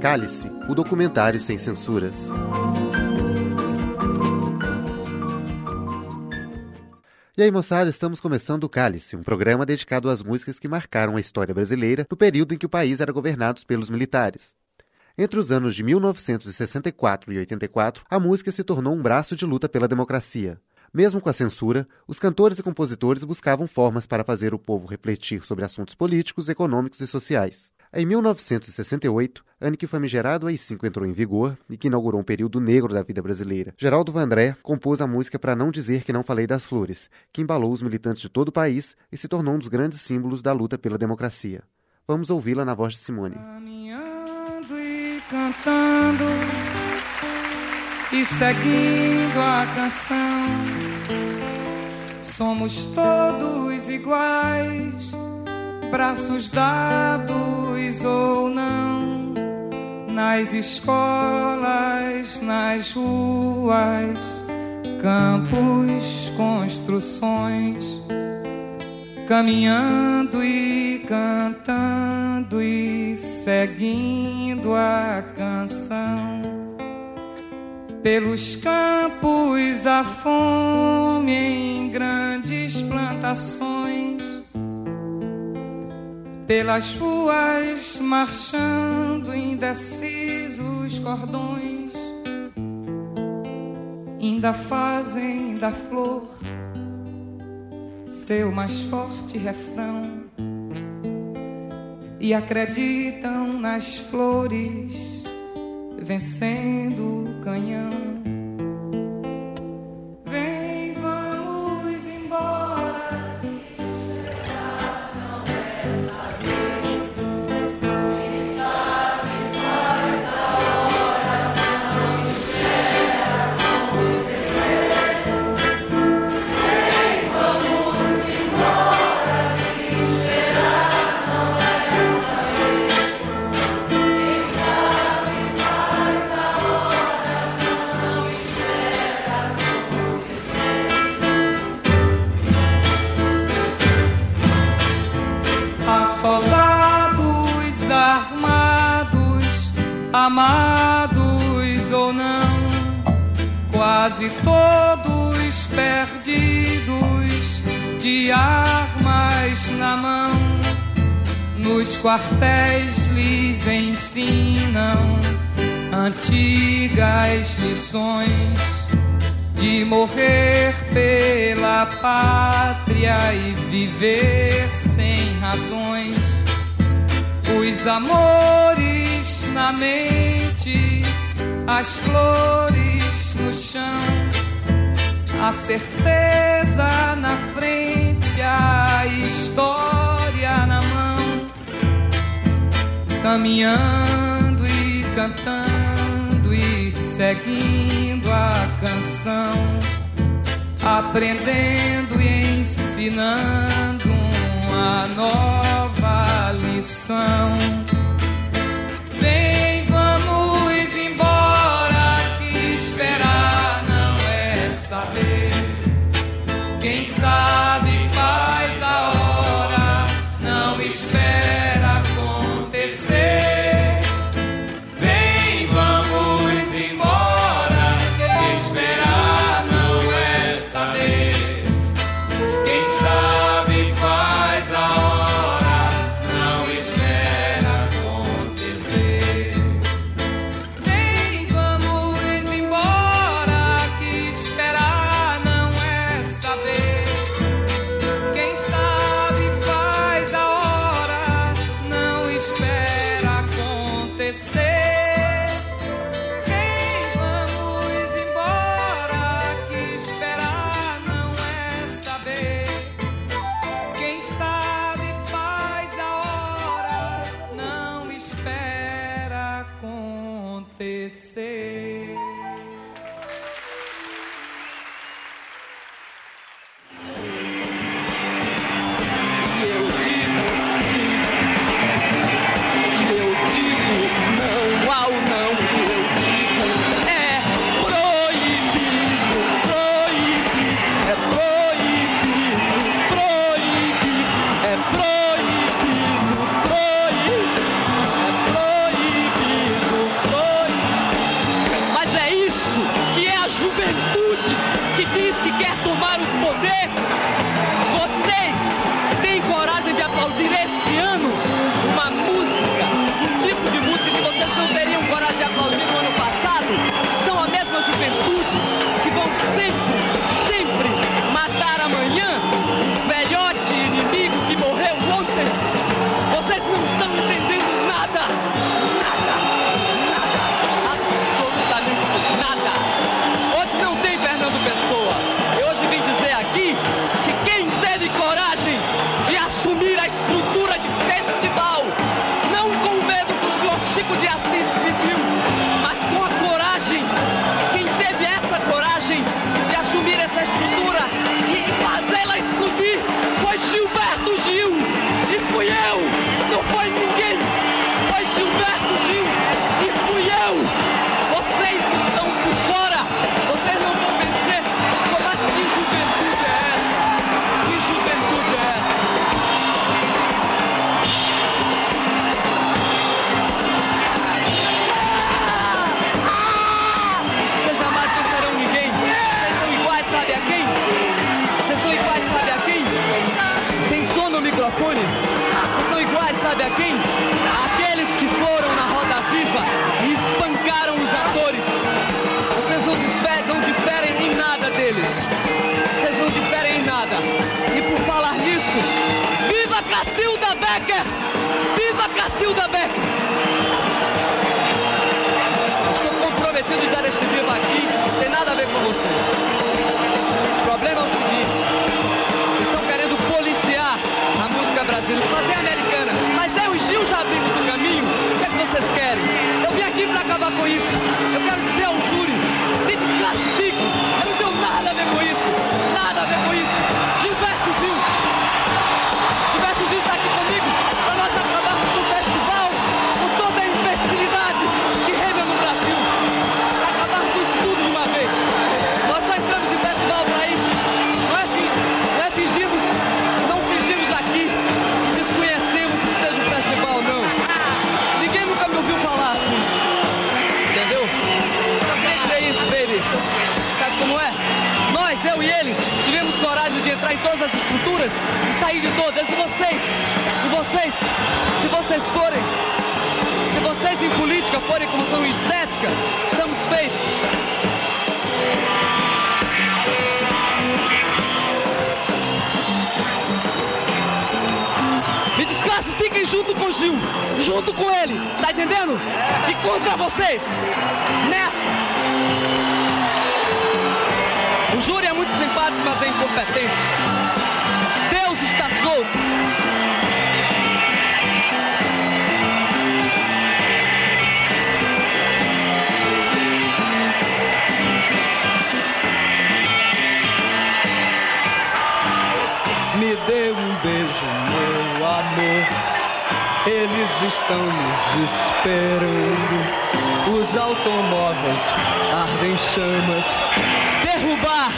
Cálice, o documentário sem censuras. E aí, moçada, estamos começando o Cálice, um programa dedicado às músicas que marcaram a história brasileira no período em que o país era governado pelos militares. Entre os anos de 1964 e 84, a música se tornou um braço de luta pela democracia. Mesmo com a censura, os cantores e compositores buscavam formas para fazer o povo refletir sobre assuntos políticos, econômicos e sociais. Em 1968, ano que o famigerado AI-5 entrou em vigor e que inaugurou um período negro da vida brasileira, Geraldo Vandré compôs a música Para Não Dizer Que Não Falei das Flores, que embalou os militantes de todo o país e se tornou um dos grandes símbolos da luta pela democracia. Vamos ouvi-la na voz de Simone. Caminhando e cantando e seguindo a canção, somos todos iguais braços dados ou não, nas escolas, nas ruas, campos, construções, caminhando e cantando e seguindo a canção. Pelos campos a fome em grandes plantações pelas ruas marchando indecisos cordões, ainda fazem da flor seu mais forte refrão e acreditam nas flores vencendo o canhão. Amados ou não, quase todos perdidos, de armas na mão, nos quartéis lhes ensinam antigas lições de morrer pela pátria e viver sem razões. Os amores na mente, as flores no chão, a certeza na frente, a história na mão, caminhando e cantando e seguindo a canção, aprendendo e ensinando uma nova lição. Estruturas e sair de todas. E vocês, e vocês, se vocês forem, se vocês em política forem como são em estética, estamos feitos. Me desclassifiquem junto com o Gil, junto com ele, tá entendendo? E contra vocês, nessa. O júri é muito simpático, mas é incompetente. Me dê um beijo, meu amor. Eles estão nos esperando. Os automóveis ardem chamas. Derrubar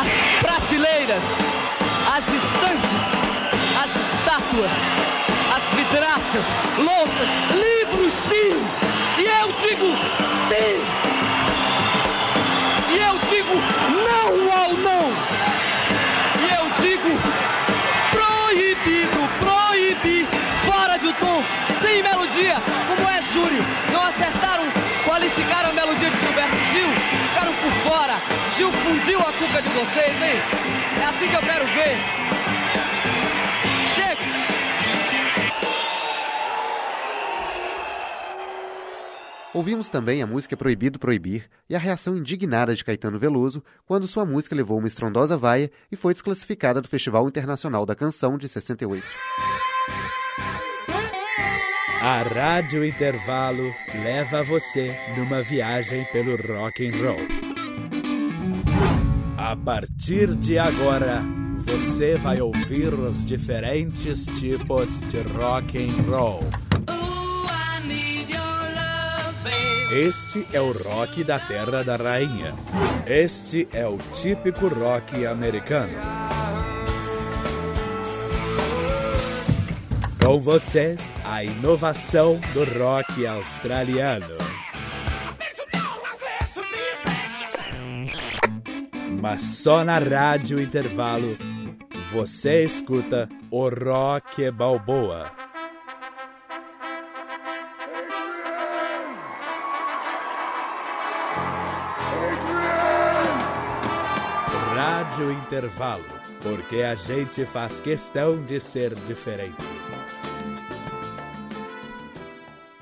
as prateleiras, as estantes, estátuas, as vidraças, louças, livros, sim! E eu digo sim! E eu digo não ao não! E eu digo proibido, proibir, fora do tom, sem melodia, como é júri. Não acertaram, qualificaram a melodia de Gilberto Gil, ficaram por fora. Gil fundiu a cuca de vocês, hein? É assim que eu quero ver. Ouvimos também a música Proibido Proibir e a reação indignada de Caetano Veloso quando sua música levou uma estrondosa vaia e foi desclassificada do Festival Internacional da Canção de 68. A Rádio Intervalo leva você numa viagem pelo rock and roll. A partir de agora, você vai ouvir os diferentes tipos de rock and roll. Este é o rock da Terra da Rainha. Este é o típico rock americano. Com vocês, a inovação do rock australiano. Mas só na Rádio Intervalo você escuta o Rock Balboa. Rádio Intervalo, porque a gente faz questão de ser diferente.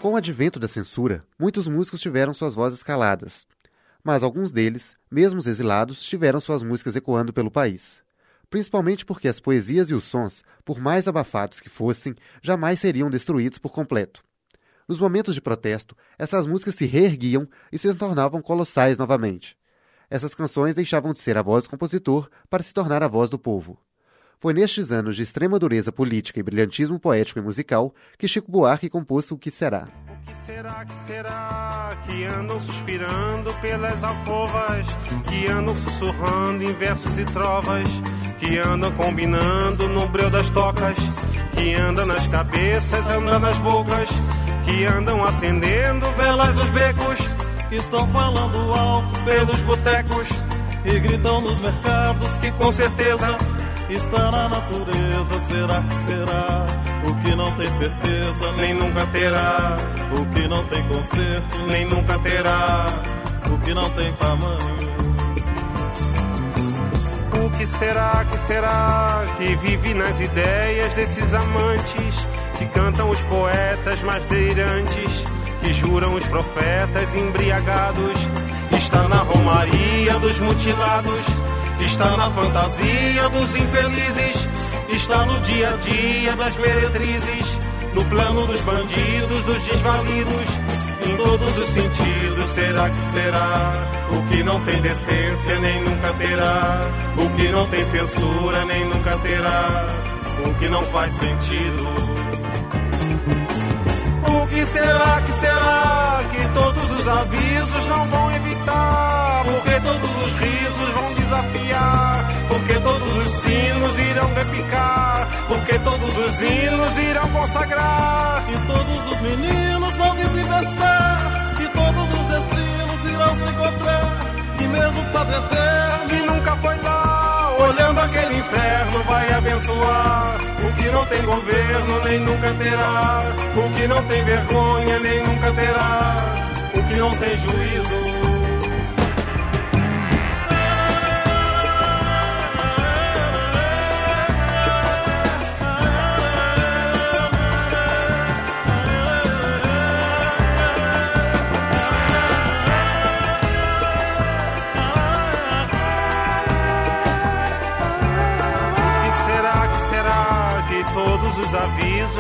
Com o advento da censura, muitos músicos tiveram suas vozes caladas. Mas alguns deles, mesmo os exilados, tiveram suas músicas ecoando pelo país. Principalmente porque as poesias e os sons, por mais abafados que fossem, jamais seriam destruídos por completo. Nos momentos de protesto, essas músicas se reerguiam e se tornavam colossais novamente. Essas canções deixavam de ser a voz do compositor para se tornar a voz do povo. Foi nestes anos de extrema dureza política e brilhantismo poético e musical que Chico Buarque compôs O Que Será. O que será, que será que andam suspirando pelas alcovas, que andam sussurrando em versos e trovas, que andam combinando no breu das tocas, que andam nas cabeças, andam nas bocas, que andam acendendo velas dos becos, estão falando alto pelos botecos e gritam nos mercados que com certeza está na natureza. Será que será? O que não tem certeza nem nunca terá. O que não tem conserto nem nunca terá. O que não tem tamanho. O que será, que será que vive nas ideias desses amantes que cantam os poetas mais delirantes, que juram os profetas embriagados? Está na romaria dos mutilados, está na fantasia dos infelizes, está no dia a dia das meretrizes, no plano dos bandidos, dos desvalidos, em todos os sentidos. Será que será? O que não tem decência nem nunca terá, o que não tem censura nem nunca terá, o que não faz sentido. O que será que será que todos os avisos não vão evitar? Porque todos os risos vão desafiar? Porque todos os sinos irão repicar? Porque todos os hinos irão consagrar? E todos os meninos vão desinvestar. E todos os destinos irão se encontrar. E mesmo Padre Eterno, que nunca foi lá, olhando aquele inferno, vai abençoar. Não tem governo nem nunca terá. O que não tem vergonha nem nunca terá. O que não tem juízo.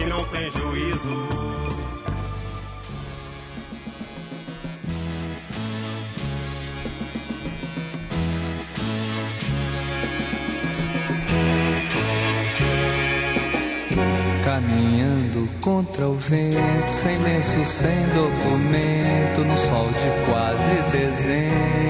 Que não tem juízo. Caminhando contra o vento, sem lenço, sem documento, no sol de quase dezembro,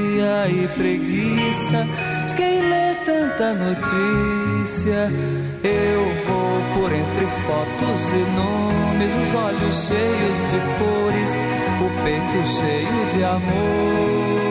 e preguiça. Quem lê tanta notícia, eu vou por entre fotos e nomes, os olhos cheios de cores, o peito cheio de amores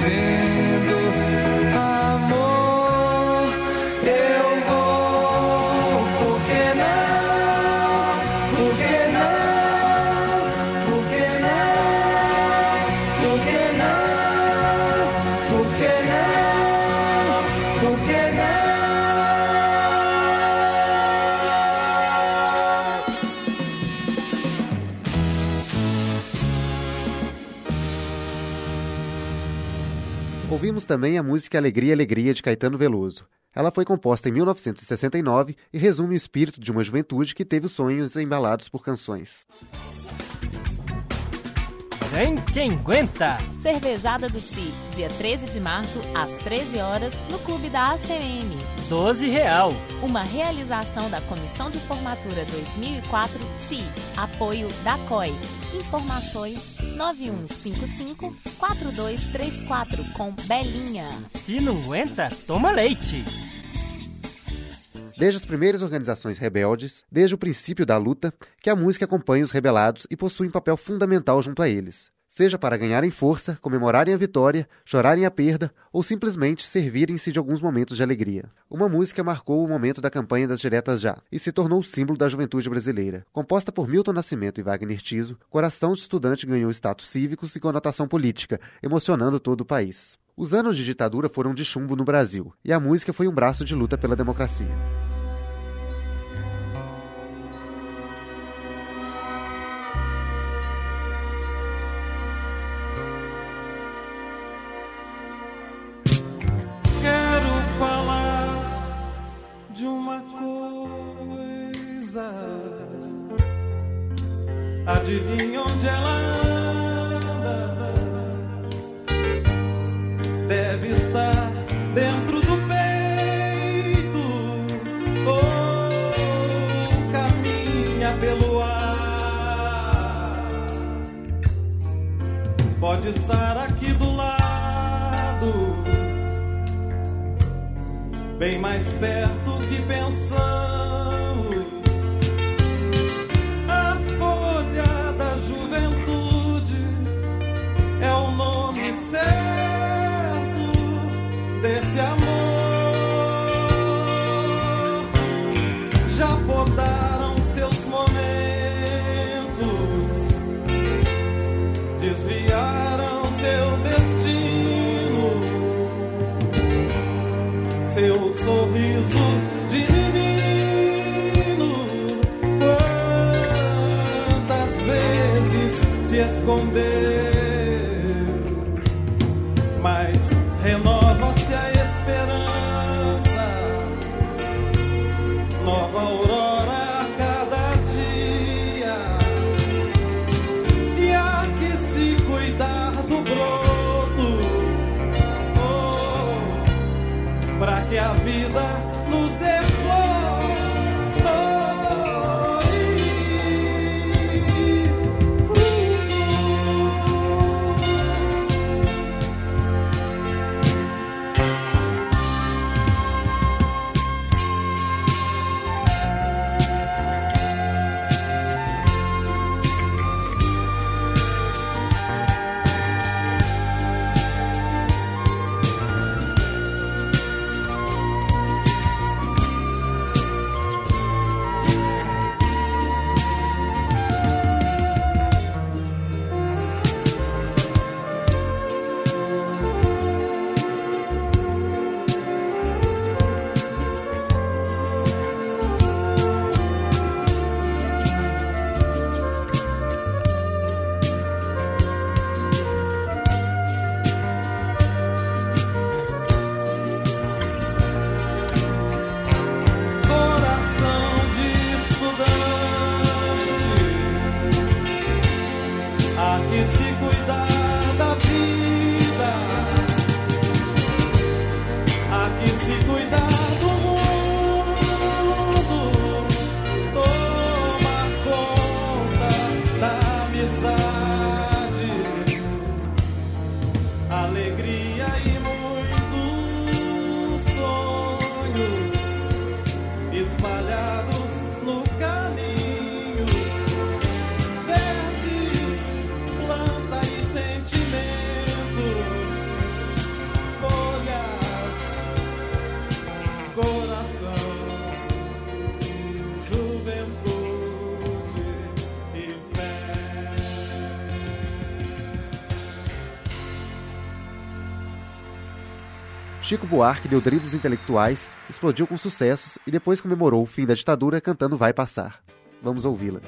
seguir Ouvimos também a música Alegria, Alegria de Caetano Veloso. Ela foi composta em 1969 e resume o espírito de uma juventude que teve os sonhos embalados por canções. Vem quem aguenta! Cervejada do Ti, dia 13 de março, às 13 horas, no Clube da ACM. 12 real. Uma realização da Comissão de Formatura 2004 TI. Apoio da COI. Informações 9155-4234 com Belinha. Se não aguenta, toma leite. Desde as primeiras organizações rebeldes, desde o princípio da luta, que a música acompanha os rebelados e possui um papel fundamental junto a eles. Seja para ganharem força, comemorarem a vitória, chorarem a perda ou simplesmente servirem-se de alguns momentos de alegria. Uma música marcou o momento da campanha das Diretas Já e se tornou o símbolo da juventude brasileira. Composta por Milton Nascimento e Wagner Tiso, Coração de Estudante ganhou status cívicos e conotação política, emocionando todo o país. Os anos de ditadura foram de chumbo no Brasil, e a música foi um braço de luta pela democracia. Pode estar aqui do lado bem mais perto Chico Buarque deu dribles intelectuais, explodiu com sucessos e depois comemorou o fim da ditadura cantando Vai Passar. Vamos ouvi-la.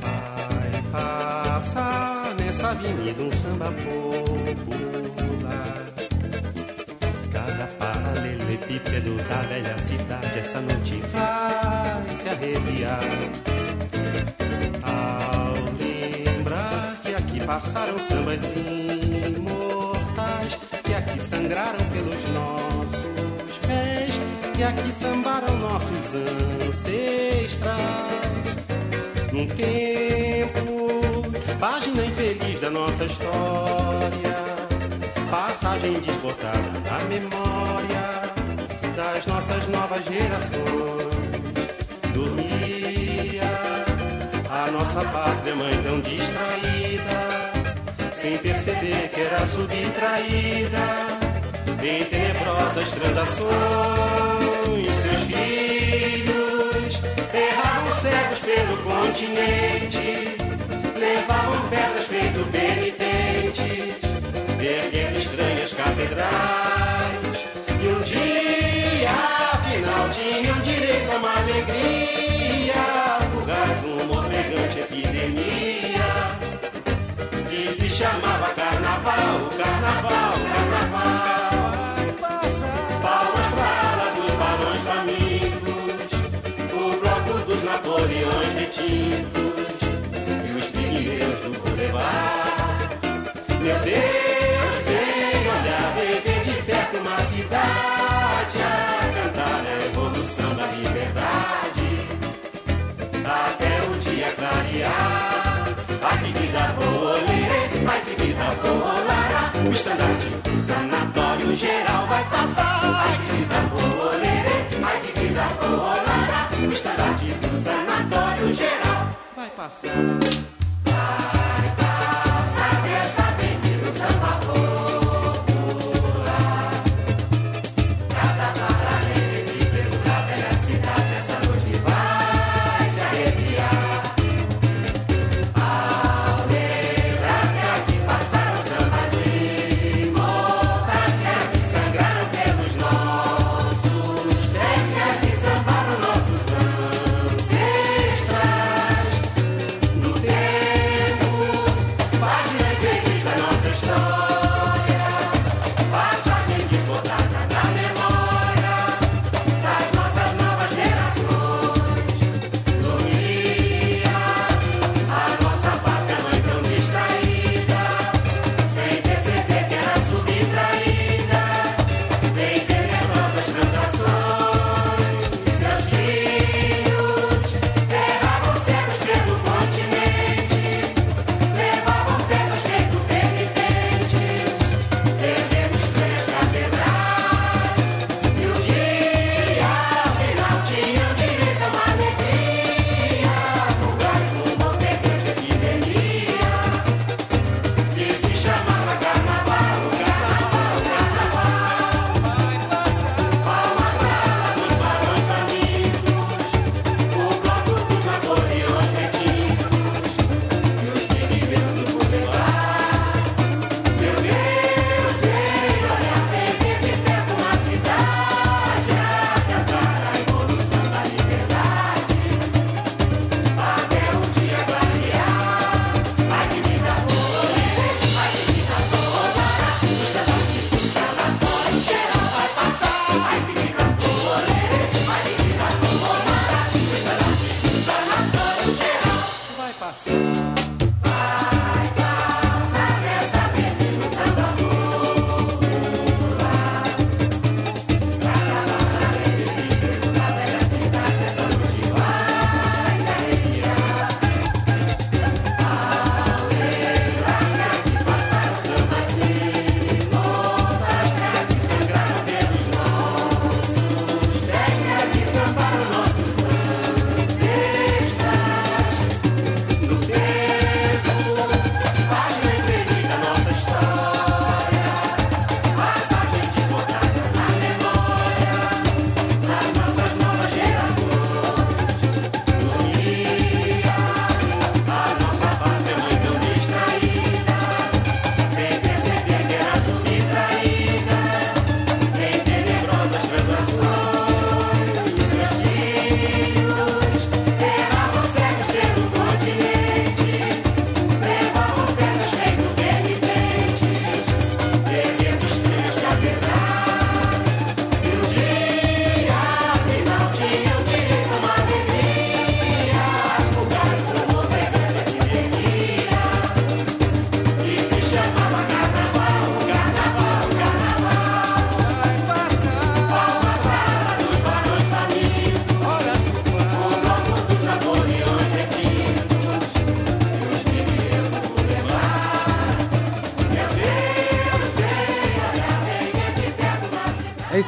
Vai passar nessa avenida um samba pouco paralelepípedo da velha cidade essa noite vai se arrepiar. Ao lembrar que aqui passaram sambas imortais, que aqui sangraram pelos nossos pés, que aqui sambaram nossos ancestrais. Num tempo, página infeliz da nossa história, passagem desbotada na memória das nossas novas gerações. Dormia a nossa pátria mãe tão distraída, sem perceber que era subtraída em tenebrosas transações. Seus filhos erravam cegos pelo continente, chamava carnaval, carnaval, carnaval. Lara, o estandarte do sanatório geral vai passar. Ai que vida lerê, ai que vida boa, lara, o estandarte do sanatório geral vai passar.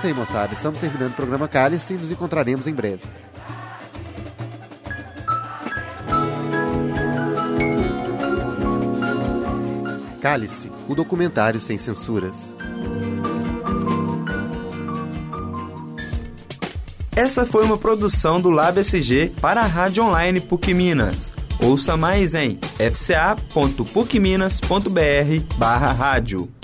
Aí, moçada. Estamos terminando o programa Cálice e nos encontraremos em breve. Cálice, o documentário sem censuras. Essa foi uma produção do Lab SG para a Rádio Online PUC Minas. Ouça mais em fca.pucminas.br barra rádio.